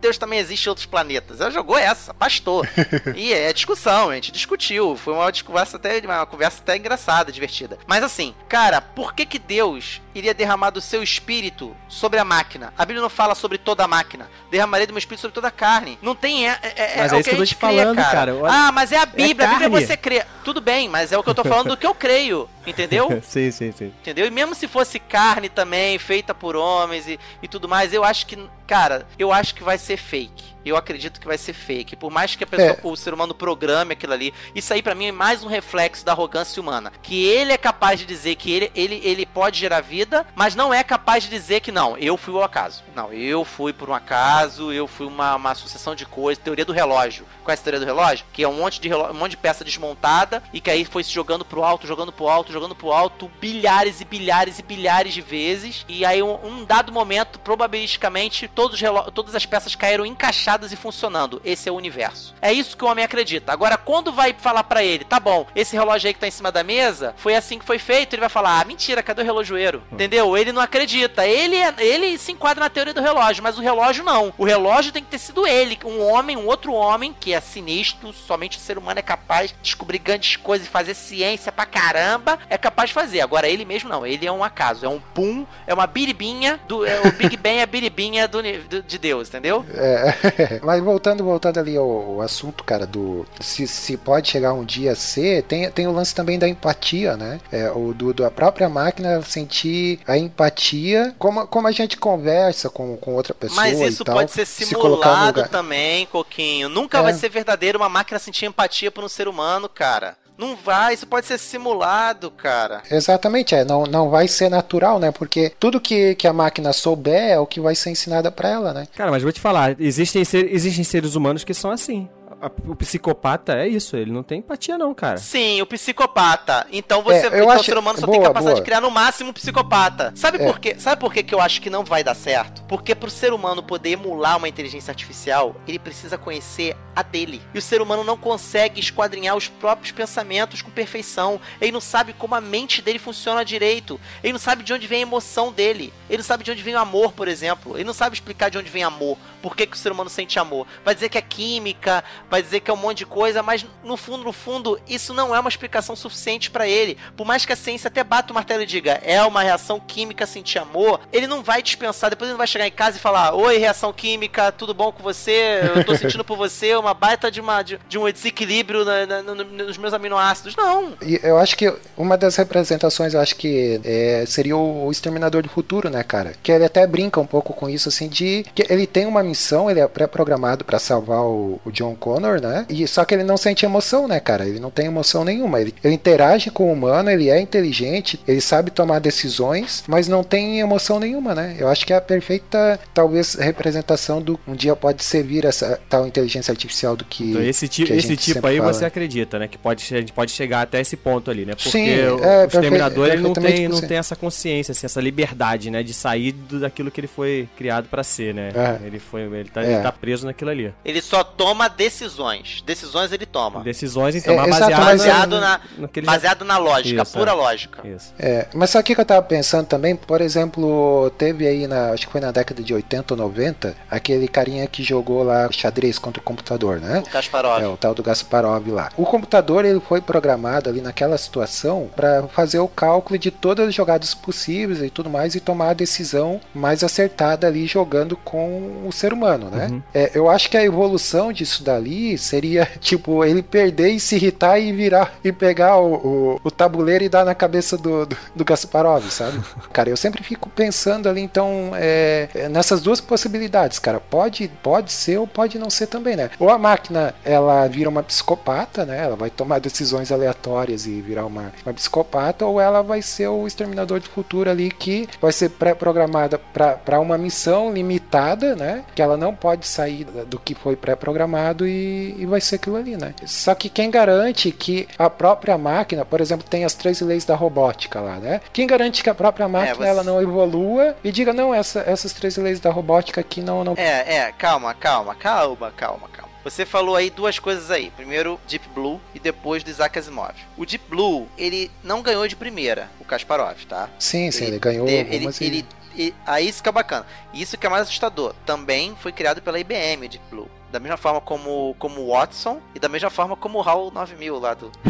Deus também existe em outros planetas? Já jogou essa, pastor. e é discussão, a gente discutiu, foi uma conversa até, uma conversa até engraçada, divertida. Mas assim, cara, por que que Deus iria derramar do seu espírito sobre a máquina? A Bíblia não fala sobre toda a máquina, derramaria do meu espírito sobre toda a carne. Não tem, é, é, Mas é é isso que que eu tô te falando, cara. Cara. Olha- Ah, mas é a Bíblia, a Bíblia carne. você crê. Tudo bem, mas é o que eu tô falando do que eu creio, entendeu? sim, sim, sim. Entendeu? E mesmo se fosse carne também, feita por homens e, e tudo mais, eu acho que, cara, eu acho que vai ser fake. Eu acredito que vai ser fake. Por mais que a pessoa, É. o ser humano programe aquilo ali, isso aí pra mim é mais um reflexo da arrogância humana. Que ele é capaz de dizer que ele, ele, ele pode gerar vida, mas não é capaz de dizer que não, eu fui o acaso. Não, eu fui por um acaso, eu fui uma, uma sucessão de coisas. Teoria do relógio. Qual é a teoria do relógio? Que é um monte de, reló- um monte de peça desmontada e que aí foi se jogando pro alto, jogando pro alto, jogando pro alto, bilhares e bilhares e bilhares de vezes. E aí, um, um dado momento, probabilisticamente, todos todas as peças caíram encaixadas e funcionando. Esse é o universo. É isso que o homem acredita. Agora, quando vai falar pra ele, tá bom, esse relógio aí que tá em cima da mesa, foi assim que foi feito, ele vai falar, ah, mentira, cadê o relojoeiro? Entendeu? Ele não acredita. Ele, é- ele se enquadra na teoria do relógio, mas o relógio não. O relógio tem que ter sido ele, um homem, um outro homem, que é sinistro, somente o ser humano é capaz de descobrir grandes coisas e fazer ciência pra caramba, é capaz de fazer. Agora, ele mesmo não, ele é um acaso, é um pum, é uma biribinha, do, é, o Big Bang é a biribinha do, do- de Deus, entendeu? É, mas voltando, voltando ali ao, ao assunto, cara, do se, se pode chegar um dia a ser, tem, tem o lance também da empatia, né? É, o do, da própria máquina sentir a empatia, como, como a gente conversa com, com outra pessoa Mas isso tal, pode ser se simulado lugar. também, Coquinho. Nunca É. vai ser verdadeiro uma máquina sentir empatia por um ser humano, cara. Não vai, isso pode ser simulado, cara. Exatamente, é, não, não vai ser natural, né? Porque tudo que, que a máquina souber é o que vai ser ensinado pra ela, né? Cara, mas vou te falar, existem, ser- existem seres humanos que são assim. A- o psicopata é isso, ele não tem empatia não, cara. Sim, o psicopata. Então você, É, então acho- o ser humano só tem boa, capacidade boa. de criar no máximo um psicopata. Sabe É. por quê? Sabe por quê que eu acho que não vai dar certo? Porque pro ser humano poder emular uma inteligência artificial, ele precisa conhecer a dele. E o ser humano não consegue esquadrinhar os próprios pensamentos com perfeição. Ele não sabe como a mente dele funciona direito. Ele não sabe de onde vem a emoção dele. Ele não sabe de onde vem o amor, por exemplo. Ele não sabe explicar de onde vem amor. Por que, que o ser humano sente amor? Vai dizer que é química, vai dizer que é um monte de coisa, mas no fundo, no fundo, isso não é uma explicação suficiente pra ele. Por mais que a ciência até bata o martelo e diga é uma reação química sentir amor, ele não vai dispensar. Depois ele não vai chegar em casa e falar: Oi, reação química, tudo bom com você? Eu tô sentindo por você uma baita de, uma, de, de um desequilíbrio na- na- no- nos meus aminoácidos. Não. Eu acho que uma das representações, eu acho que é, seria o Exterminador do Futuro, né, cara? Que ele até brinca um pouco com isso, assim, de que ele tem uma missão, ele é pré-programado pra salvar o, o John Connor, né? E só que ele não sente emoção, né, cara? Ele não tem emoção nenhuma. Ele, ele interage com o humano, ele é inteligente, ele sabe tomar decisões, mas não tem emoção nenhuma, né? Eu acho que é a perfeita, talvez, representação do um dia pode servir essa tal inteligência artificial do que. Então esse, ti que a esse tipo aí fala. você acredita, né? Que pode, a gente pode chegar até esse ponto ali, né? Porque Sim, o, é, o exterminador ele não tem, não tem essa consciência, assim, essa liberdade, né? De sair do- daquilo que ele foi criado pra ser, né? É. Ele, foi, ele, tá, É. ele tá preso naquilo ali. Ele só toma decisões. Decisões ele toma. Decisões, então, É, exato, baseado, é- Baseado na, ele já- baseado na lógica, Isso, pura é. lógica. Isso. É, mas sabe o que eu tava pensando também? Por exemplo, teve aí na. Acho que foi na década de 80 ou 90, aquele carinha que jogou lá xadrez contra o computador, né? O Kasparov. É, o tal do Gasparov lá. O computador ele foi programado ali naquela situação para fazer o cálculo de todas as jogadas possíveis e tudo mais e tomar a decisão mais acertada ali jogando com o ser humano, né? Uhum. É, eu acho que a evolução disso dali seria tipo ele perder e se irritar e virar e pegar o, o, o tabuleiro e dar na cabeça do, do, do Gasparov, sabe? cara, eu sempre fico pensando ali então é, é, nessas duas possibilidades, cara. Pode, pode ser ou pode não ser também, né? Ou a máquina ela vira uma psicopata, né? Ela vai tomar decisões aleatórias e virar uma, uma psicopata, ou ela vai ser o exterminador do futuro ali que vai ser pré-programada para uma missão limitada, né? Que ela não pode sair do que foi pré-programado e, e vai ser aquilo ali, né? Só que quem garante que a própria máquina, por exemplo, tem as três leis da robótica lá, né? Quem garante que a própria máquina você- ela não evolua e diga, não, essa, essas três leis da robótica aqui não, não É, é, calma, calma, calma, calma, calma. Você falou aí duas coisas aí. Primeiro, Deep Blue e depois do Isaac Asimov. O Deep Blue, ele não ganhou de primeira, o Kasparov, tá? Sim, sim, ele, ganhou teve- ele, algumas e- ele, e- aí isso que é bacana. Isso que é mais assustador. Também foi criado pela IBM, o Deep Blue. Da mesma forma como como o Watson e da mesma forma como o HAL 9000 lá do,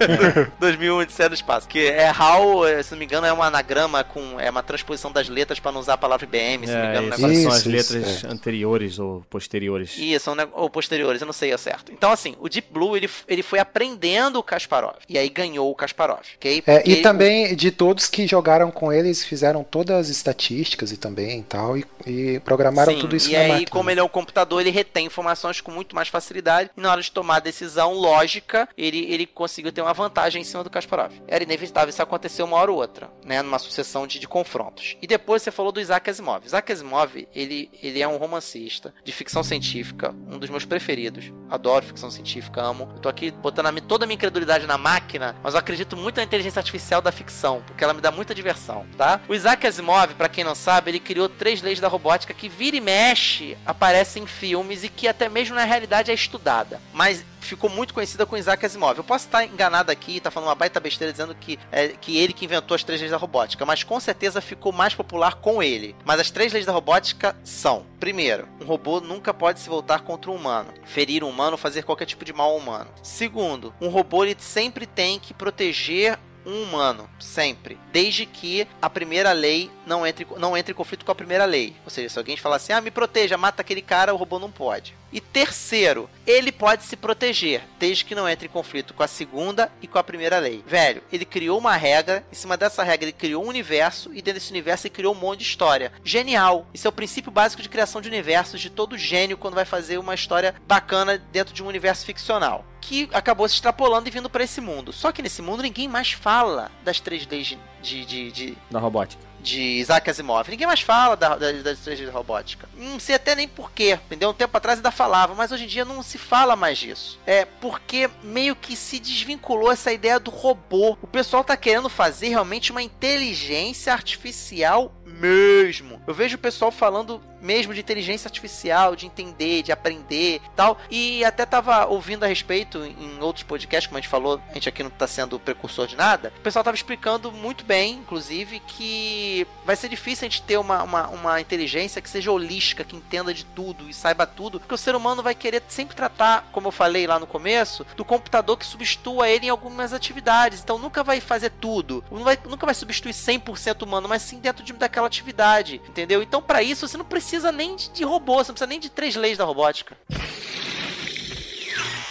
do 2001 Odisseia do Espaço. Que é HAL, eh, se não me engano, é um anagrama com é uma transposição das letras para não usar a palavra IBM, se não me É, engano, isso, negócio são as Isso, letras isso, anteriores ou posteriores. isso, são ne- ou posteriores, eu não sei ao certo. Então, assim, o Deep Blue, ele, ele foi aprendendo o Kasparov. E aí ganhou o Kasparov, ok? É, e também de todos que jogaram com eles fizeram todas as estatísticas e também e tal e, e programaram Sim, tudo isso e na aí, máquina. como ele é um computador, ele retém informações com muito mais facilidade. E na hora de tomar a decisão lógica, ele, ele conseguiu ter uma vantagem em cima do Kasparov. Era inevitável isso acontecer uma hora ou outra, né? Numa sucessão de, de confrontos. E depois você falou do Isaac Asimov. Isaac Asimov, ele, ele é um romancista de ficção científica, um dos meus preferidos. Adoro ficção científica, amo. Eu tô aqui botando a toda a minha incredulidade na máquina, mas eu acredito muito na inteligência artificial da ficção, porque ela me dá muita diversão, tá? O Isaac Asimov, pra quem não sabe, ele criou três leis da robótica que vira e mexe aparecem em filmes e que até mesmo na realidade é estudada. Mas ficou muito conhecida com Isaac Asimov. Eu posso estar enganado aqui, tá falando uma baita besteira dizendo que é que ele que inventou as três leis da robótica, mas com certeza ficou mais popular com ele. Mas as três leis da robótica são: primeiro, um robô nunca pode se voltar contra um humano, ferir um humano, fazer qualquer tipo de mal ao humano. Segundo, um robô ele sempre tem que proteger um humano, sempre. Desde que a primeira lei não entre, não entre em conflito com a primeira lei. Ou seja, se alguém falar assim, ah, me proteja, mata aquele cara, o robô não pode. E terceiro, ele pode se proteger, desde que não entre em conflito com a segunda e com a primeira lei. Velho, ele criou uma regra, em cima dessa regra ele criou um universo, e dentro desse universo ele criou um monte de história. Genial! Isso é o princípio básico de criação de universos de todo gênio quando vai fazer uma história bacana dentro de um universo ficcional. Que acabou se extrapolando e vindo pra esse mundo. Só que nesse mundo ninguém mais fala das três leis de, de, de Da robótica. De Isaac Asimov. Ninguém mais fala da, da, das robótica. Não sei até nem porquê, entendeu? Um tempo atrás ainda falava, mas hoje em dia não se fala mais disso. É porque meio que se desvinculou essa ideia do robô. O pessoal tá querendo fazer realmente uma inteligência artificial mesmo. Eu vejo o pessoal falando mesmo de inteligência artificial, de entender, de aprender tal. E até tava ouvindo a respeito em outros podcasts, como a gente falou, a gente aqui não tá sendo precursor de nada. O pessoal tava explicando muito bem, inclusive, que vai ser difícil a gente ter uma, uma, uma inteligência que seja holística, que entenda de tudo e saiba tudo, porque o ser humano vai querer sempre tratar, como eu falei lá no começo, do computador que substitua ele em algumas atividades. Então nunca vai fazer tudo, não vai, nunca vai substituir 100% humano, mas sim dentro de, daquela atividade, entendeu? Então para isso você não precisa nem de, robô, você não precisa nem de três leis da robótica.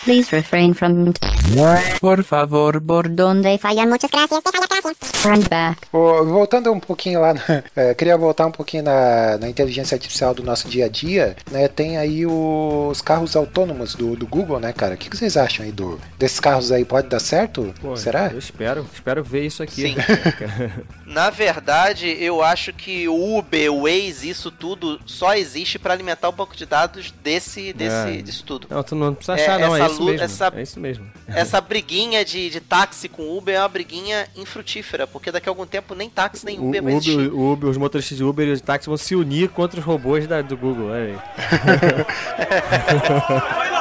Please refrain from Por favor, bordo. donde falla muchas gracias, deja la clase. Run back. Voltando um pouquinho lá, na- é, queria voltar um pouquinho na, na inteligência artificial do nosso dia a dia, né? Tem aí os carros autônomos do, do Google, né, cara? O que, que vocês acham aí do, desses carros aí? Pode dar certo? Pô, Será? Eu espero, espero ver isso aqui. Sim. Na verdade, eu acho que o Uber, o Waze, isso tudo só existe para alimentar o banco de dados desse, desse, É. disso tudo. Não, tu não precisa É, achar, não. É isso essa- É isso mesmo. Essa briguinha de, de táxi com Uber é uma briguinha infrutífera, porque daqui a algum tempo nem táxi nem Uber vai. Uber, Uber, os motoristas de Uber e de táxi vão se unir contra os robôs da- do Google. Olha aí.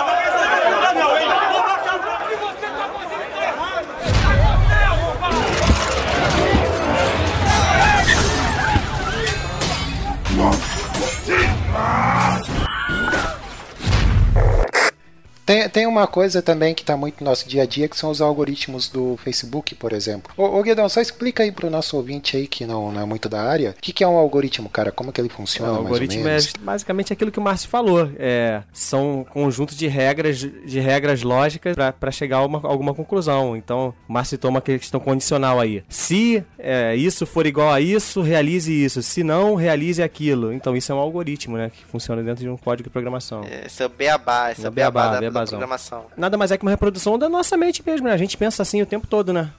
Tem, tem uma coisa também que tá muito no nosso dia a dia, que são os algoritmos do Facebook, por exemplo. Ô, ô Guedão, só explica aí pro nosso ouvinte aí, que não, não é muito da área, o que, que é um algoritmo, cara? Como que ele funciona, o mais ou algoritmo é basicamente aquilo que o Márcio falou. É, são um conjunto de regras, de regras lógicas para chegar a uma, alguma conclusão. Então, o Márcio citou uma questão condicional aí. Se é, isso for igual a isso, realize isso. Se não, realize aquilo. Então, isso é um algoritmo, né? Que funciona dentro de um código de programação. Esse é o beabá, esse é É o beabá, beabá, da, da programação. Nada mais é que uma reprodução da nossa mente mesmo, né? A gente pensa assim o tempo todo, né?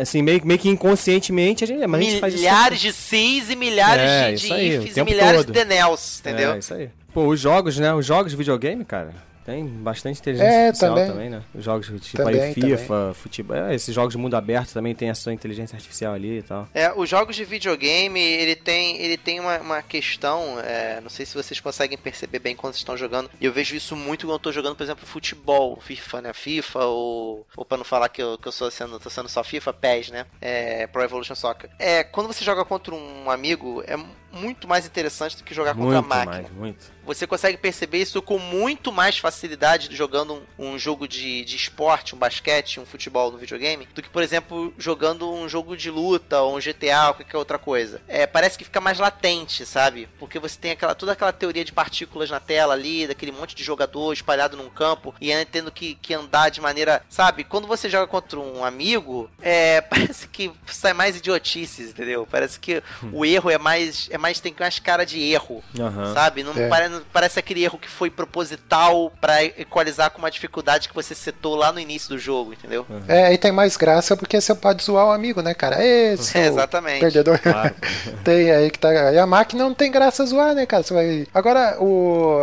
Assim, meio, meio que inconscientemente, a gente, mas a gente milhares de Cs e milhares É, de, isso de aí, ifs e milhares todo. de denels, entendeu? É, isso aí. Pô, os jogos, né? Os jogos de videogame, cara, tem bastante inteligência É, artificial também. também. né? Os jogos tipo Também, aí FIFA, futebol, é, esses jogos de mundo aberto também tem a sua inteligência artificial ali e tal. É, os jogos de videogame, ele tem, ele tem uma, uma questão, é, não sei se vocês conseguem perceber bem quando vocês estão jogando, e eu vejo isso muito quando eu tô jogando, por exemplo, futebol, FIFA, né, FIFA, ou, ou pra não falar que eu, que eu sou sendo, tô sendo só FIFA, PES, né, é, Pro Evolution Soccer. É, quando você joga contra um amigo, é muito mais interessante do que jogar contra a Muito máquina. mais, muito. Você consegue perceber isso com muito mais facilidade jogando um, um jogo de, de esporte, um basquete, um futebol no videogame, do que, por exemplo, jogando um jogo de luta, ou um GTA, ou qualquer outra coisa. É, parece que fica mais latente, sabe? Porque você tem aquela, toda aquela teoria de partículas na tela ali, daquele monte de jogador espalhado num campo, e tendo que, que andar de maneira. Sabe? Quando você joga contra um amigo, é, parece que sai mais idiotices, entendeu? Parece que o erro é mais. É mais tem mais cara de erro. Aham. Sabe? Não É. pare- não parece aquele erro que foi proposital pra equalizar com uma dificuldade que você setou lá no início do jogo, entendeu? É, e tem mais graça porque você pode zoar o amigo, né, cara? Seu É, exatamente. perdedor. Claro. tem aí que tá. E a máquina não tem graça zoar, né, cara? Você vai... Agora, o.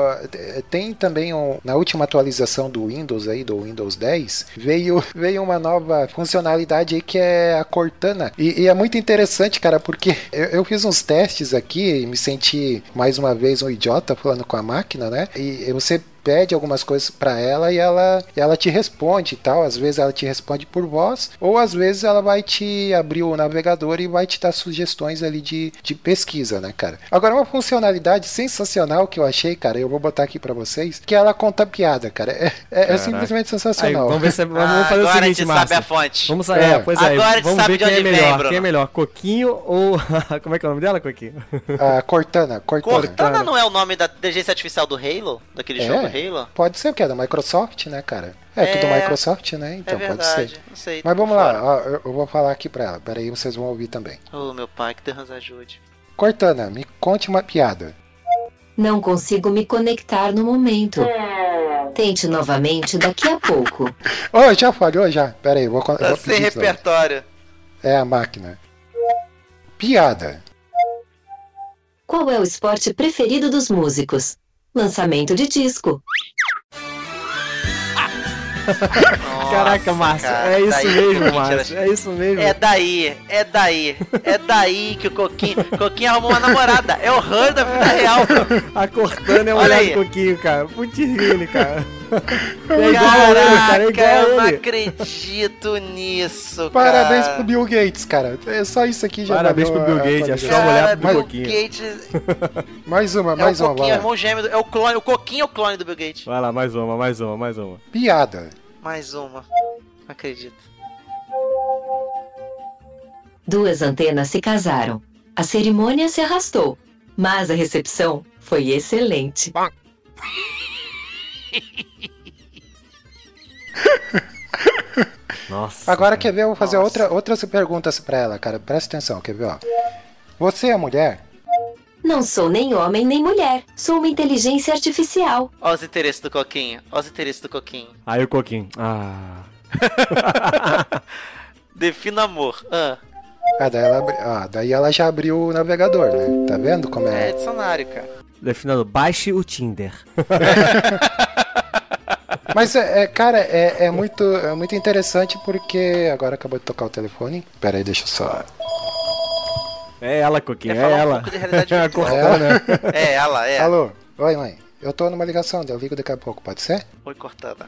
Tem também um... na última atualização do Windows aí, do Windows 10, veio, veio uma nova funcionalidade aí que é a Cortana. E, e é muito interessante, cara, porque eu, eu fiz uns testes aqui e me senti mais uma vez um idiota falando com a máquina, né? E você pede algumas coisas pra ela e ela, e ela te responde e tal. Às vezes ela te responde por voz, ou às vezes ela vai te abrir o navegador e vai te dar sugestões ali de, de pesquisa, né, cara? Agora, uma funcionalidade sensacional que eu achei, cara, eu vou botar aqui pra vocês, que ela conta piada, cara. É, é- é simplesmente Aí, sensacional. vamos ver se vamos Ah, fazer o agora a seguinte, gente sabe a fonte. Vamos sa- é, É. pois é, Agora a gente vamos sabe ver de quem é melhor. Bruno. Quem é melhor, Coquinho ou como é que é o nome dela, Coquinho? A Cortana, Cortana. Cortana não é o nome da inteligência artificial do Halo? Daquele É. jogo Halo? Pode ser, porque é da Microsoft, né, cara? É, tudo É. Microsoft, né? Então é pode ser. não sei. Mas vamos lá, fora. ó, eu, eu vou falar aqui pra ela. Peraí, vocês vão ouvir também. Ô, meu pai, que Deus nos ajude. Cortana, me conte uma piada. Não consigo me conectar no momento. Tente novamente daqui a pouco. Oh, já falhou já. Pera aí, vou, con- eu Tá vou sem repertório. É a máquina. Piada. Qual é o esporte preferido dos músicos? Lançamento de disco. Caraca, Márcio, é isso daí, mesmo, Márcio. É isso mesmo. É daí, é daí, é daí que o Coquinho, Coquinho arrumou uma namorada. É o Han da vida real. A Cortana é o Olha aí. do Coquinho, cara. Putz ele, cara. É igual a ele, cara. É Caraca, eu não acredito nisso, Parabéns cara. pro Bill Gates, cara. É só isso aqui já Parabéns pro Bill a- a Gates, a mulher Cara, do Bill Coquinho. Gates Mais uma, é o mais uma, Coquinho, é o bola. irmão gêmeo, é o clone, o Coquinho é o clone do Bill Gates. Vai lá, mais uma, mais uma, mais uma. Piada. Mais uma. Não acredito. Duas antenas se casaram. A cerimônia se arrastou, mas a recepção foi excelente. Nossa. Agora quer ver? Eu vou fazer Nossa. outra, outras perguntas pra ela, cara. Presta atenção, quer ver? Ó. Você é mulher? Não sou nem homem nem mulher. Sou uma inteligência artificial. Olha os interesses do Coquinho. Olha os interesses do Coquinho. Aí o Coquinho. Ah. Defina amor. Ah, Ah, daí ela, abri- ah, daí ela já abriu o navegador, né? Tá vendo como é é? dicionário, cara. Definando, baixe o Tinder. Mas, é, é, cara, é, é muito, é muito interessante porque... Agora acabou de tocar o telefone. Pera aí, deixa eu só... É ela, Coquinho, Quer é um ela. realidade É a virtual. Cortana. É, ela, é. Alô? Oi, mãe. Eu tô numa ligação, eu ligo daqui a pouco, pode ser? Oi, Cortana.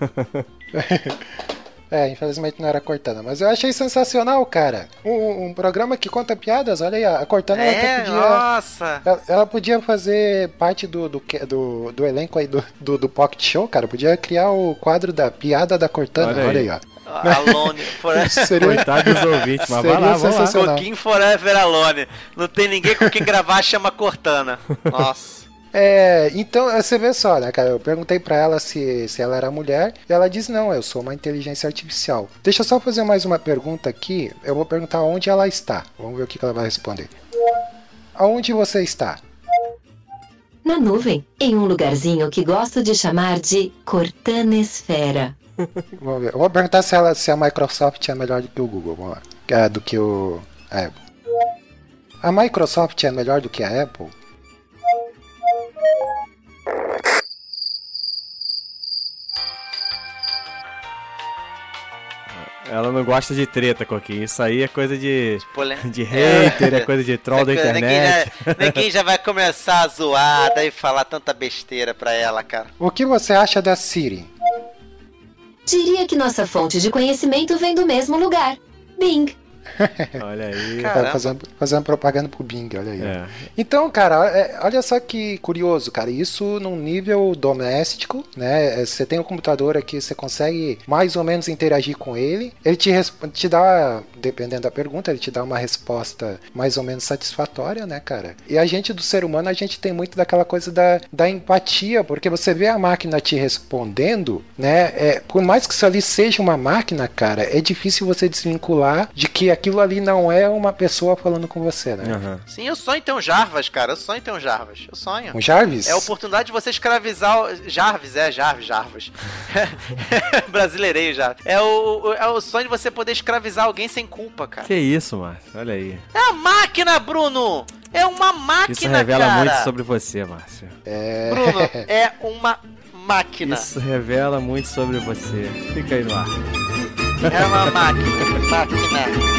É, infelizmente não era a Cortana, mas eu achei sensacional, cara. Um, um programa que conta piadas, olha aí, a Cortana ela É, podia... nossa. Ela, ela podia fazer parte do, do, do, do elenco aí do, do, do Pocket Show, cara. Podia criar o quadro da piada da Cortana. Olha Olha aí. aí, ó. Alone forever. Seria, Coitado dos ouvintes, mas vai Seria lá, vamos lá. Coquinho forever alone. Não tem ninguém com quem gravar, chama Cortana. Nossa. É, então, você vê só, né, cara? Eu perguntei pra ela se, se ela era mulher, e ela disse: não, eu sou uma inteligência artificial. Deixa eu só fazer mais uma pergunta aqui. Eu vou perguntar onde ela está. Vamos ver o que que ela vai responder. Aonde você está? Na nuvem, em um lugarzinho que gosto de chamar de Cortanesfera. Vamos ver. Eu vou perguntar se, ela, se a Microsoft é melhor do que o Google. Vamos lá. É, do que o a Apple. A Microsoft é melhor do que a Apple? Ela não gosta de treta, Coquinho. Isso aí é coisa de, Pole- de hater, é coisa de troll da coisa, internet. Ninguém já, ninguém já vai começar a zoar daí falar tanta besteira pra ela, cara. O que você acha da Siri? Diria que nossa fonte de conhecimento vem do mesmo lugar. Bing. Olha aí. Cara. Fazendo, fazendo propaganda pro Bing, olha aí. É. Então, cara, é, olha só que curioso, cara. Isso num nível doméstico, né? É, Você tem um computador aqui, você consegue mais ou menos interagir com ele. Ele te, te dá, dependendo da pergunta, ele te dá uma resposta mais ou menos satisfatória, né, cara? E a gente, do ser humano, a gente tem muito daquela coisa da, da empatia, porque você vê a máquina te respondendo, né? É, por mais que isso ali seja uma máquina, cara, é difícil você desvincular de que aquilo ali não é uma pessoa falando com você, né? Aham. Sim, eu sonho em ter um Jarvas, cara. Eu sonho em ter um Jarvas. Eu sonho. Um Jarvis? É a oportunidade de você escravizar o... Jarvis, é, Jarvis, Jarvis. Brasileirei já. É o, o- é o sonho de você poder escravizar alguém sem culpa, cara. Que isso, Márcio? Olha aí. É a máquina, Bruno! É uma máquina, Isso revela cara. muito sobre você, Márcio. É... Bruno, é uma máquina. Isso revela muito sobre você. Fica aí no ar. É uma máquina. Máquina.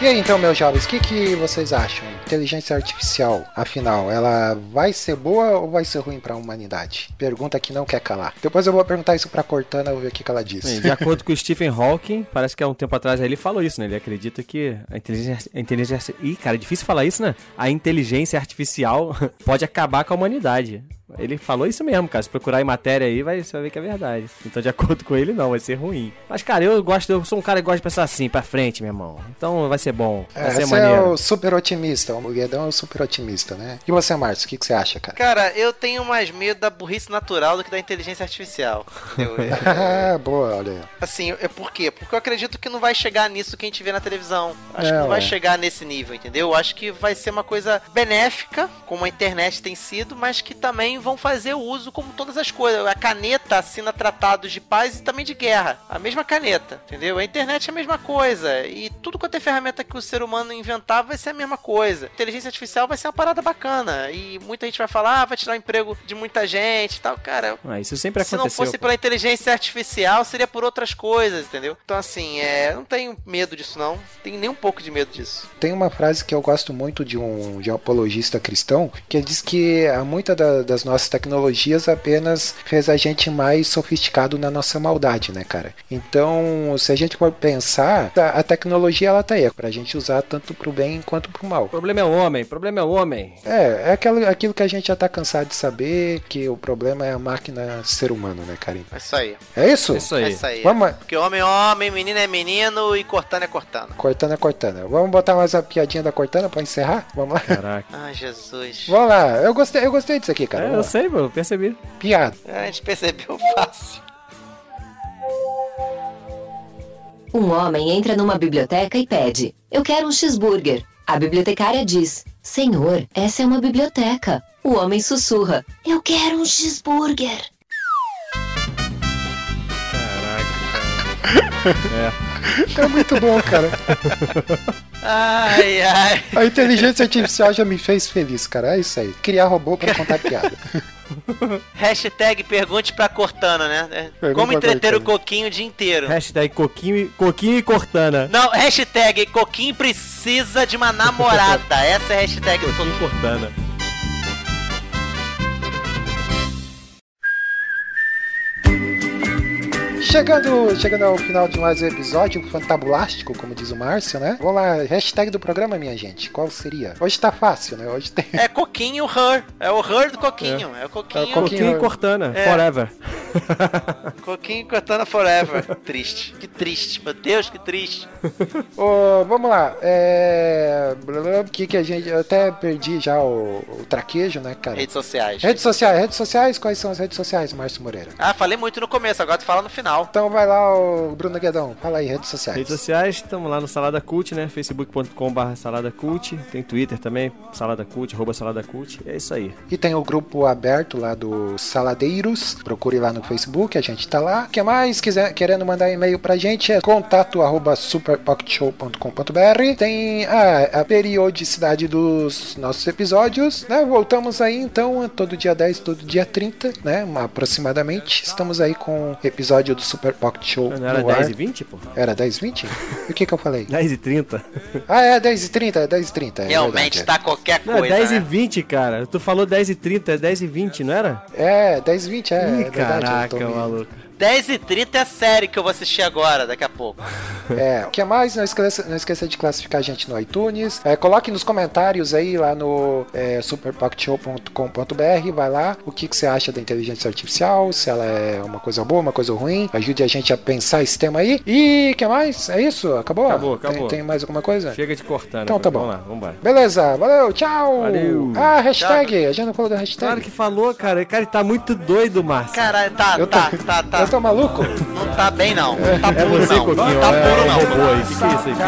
E aí, então, meus jovens, o que, que vocês acham? Inteligência artificial, afinal, ela vai ser boa ou vai ser ruim para a humanidade? Pergunta que não quer calar. Depois eu vou perguntar isso pra Cortana, vou ver o que, ela diz. Bem, de acordo com o Stephen Hawking, parece que há um tempo atrás ele falou isso, né? Ele acredita que a inteligência, a inteligência. Ih, cara, é difícil falar isso, né? A inteligência artificial pode acabar com a humanidade. Ele falou isso mesmo, cara. Se procurar em matéria aí, vai, você vai ver que é verdade. Então, de acordo com ele, não, vai ser ruim. Mas, cara, eu gosto, eu sou um cara que gosta de pensar assim, pra frente, meu irmão. Então vai ser bom. Vai É, ser você é maneiro. o super otimista, o Guedão é o super otimista, né? E você, Márcio, o que, que você acha, cara? Cara, eu tenho mais medo da burrice natural do que da inteligência artificial. entendeu? É, Ah, boa, olha aí. Assim, é por quê? Porque eu acredito que não vai chegar nisso que a gente vê na televisão. Acho É, que não vai ué. chegar nesse nível, entendeu? Eu acho que vai ser uma coisa benéfica, como a internet tem sido, mas que também vão fazer o uso como todas as coisas. A caneta assina tratados de paz e também de guerra. A mesma caneta, entendeu? A internet é a mesma coisa. E tudo quanto é ferramenta que o ser humano inventar vai ser a mesma coisa. Inteligência artificial vai ser uma parada bacana. E muita gente vai falar, ah, vai tirar o emprego de muita gente e tal. Cara, Ah, isso sempre se não aconteceu. fosse pô. pela inteligência artificial, seria por outras coisas, entendeu? Então, assim, é, não tenho medo disso, não. Tenho nem um pouco de medo disso. Tem uma frase que eu gosto muito de um, de um apologista cristão, que diz que a muita da- das nossas tecnologias apenas fez a gente mais sofisticado na nossa maldade, né, cara? Então, se a gente for pensar, a, a tecnologia ela tá aí, é pra gente usar tanto pro bem quanto pro mal. O problema é o homem, o problema é o homem. É, é aquilo, aquilo que a gente já tá cansado de saber, que o problema é a máquina ser humano, né, cara? É isso aí. É isso? É isso É aí. isso aí. Vamos, Porque homem é homem, menino é menino e cortando é cortando. Cortana, Cortana. Vamos botar mais a piadinha da Cortana pra encerrar? Vamos lá? Caraca. Ai, Jesus. Vamos lá. Eu gostei, eu gostei disso aqui, cara. É, eu Lá. sei, mano, eu percebi. Piada. A gente percebeu fácil. Um homem entra numa biblioteca e pede: Eu quero um cheeseburger. A bibliotecária diz: Senhor, essa é uma biblioteca. O homem sussurra: Eu quero um cheeseburger. Caraca. É muito bom, cara. Ai, ai. A inteligência artificial já me fez feliz, cara. É isso aí. Criar robô pra contar piada. Hashtag pergunte pra Cortana, né? É, Pergunte Como entreter o. Coquinho o dia inteiro. Hashtag Coquinho, e- Coquinho e Cortana. Não, hashtag Coquinho precisa de uma namorada. Essa é a hashtag do Coquinho Coquinho. e Cortana. Chegando, chegando ao final de mais um episódio fantabulástico, como diz o Márcio, né? Vamos lá, hashtag do programa, minha gente. Qual seria? Hoje tá fácil, né? Hoje tem. É Coquinho Her. É o Her do Coquinho. É, o É o Coquinho. Coquinho. Coquinho e Cortana, É. forever. Coquinho Cortana Forever. triste. Que triste. Meu Deus, que triste. Ô, vamos lá. É. O que que a gente. Eu até perdi já o, o traquejo, né, cara? Redes sociais. Redes sociais, redes sociais, quais são as redes sociais, Márcio Moreira? Ah, falei muito no começo, agora tu fala no final. Então vai lá, o Bruno Guedão, fala aí, redes sociais. Redes sociais, estamos lá no Salada Cult, né? facebook.com.br Salada Cult. Tem Twitter também, Salada Cult, arroba Salada Cult. É isso aí. E tem o grupo aberto lá do Saladeiros. Procure lá no Facebook, a gente tá lá. O que mais quiser querendo mandar e-mail pra gente é contato arroba superpocketshow.com.br. Tem a, a periodicidade dos nossos episódios, né? Voltamos aí então todo dia 10, todo dia 30, né? Aproximadamente. Estamos aí com o episódio do Super Pocket Show Não era no ar. 10 e 20, pô? Era 10 20? E o que que eu falei? 10 e 30. Ah, é 10 e 30, é 10 e 30. É Realmente verdade, tá qualquer Não, coisa. é 10 e né? 20, cara. Tu falou 10 e 30, é 10 e 20, não era? É, 10 e 20, é, é Ih, verdade. eu caraca, maluco. 10 e 30 é a série que eu vou assistir agora, daqui a pouco. É, o que mais? Não esqueça, não esqueça de classificar a gente no iTunes. É, coloque nos comentários aí lá no é, superpocketshow.com.br. Vai lá o que, que você acha da inteligência artificial, se ela é uma coisa boa, uma coisa ruim. Ajude a gente a pensar esse tema aí. E o que mais? É isso? Acabou? Acabou, Tem- acabou. Tem, mais alguma coisa? Chega de cortando. Então tá bom. Vamos lá, vamos embora. Beleza, valeu, tchau! Valeu. Ah, hashtag, a gente não falou da hashtag. Claro que falou, cara. Cara, ele tá muito doido, Márcio. Caralho, tá, Eu tô- tá, tá, tá. Tô maluco? Não tá bem, não. Não tá É puro, você, não. Coquinho. Não tá é, puro, é não. robô aí. O que, que é isso aí, pô?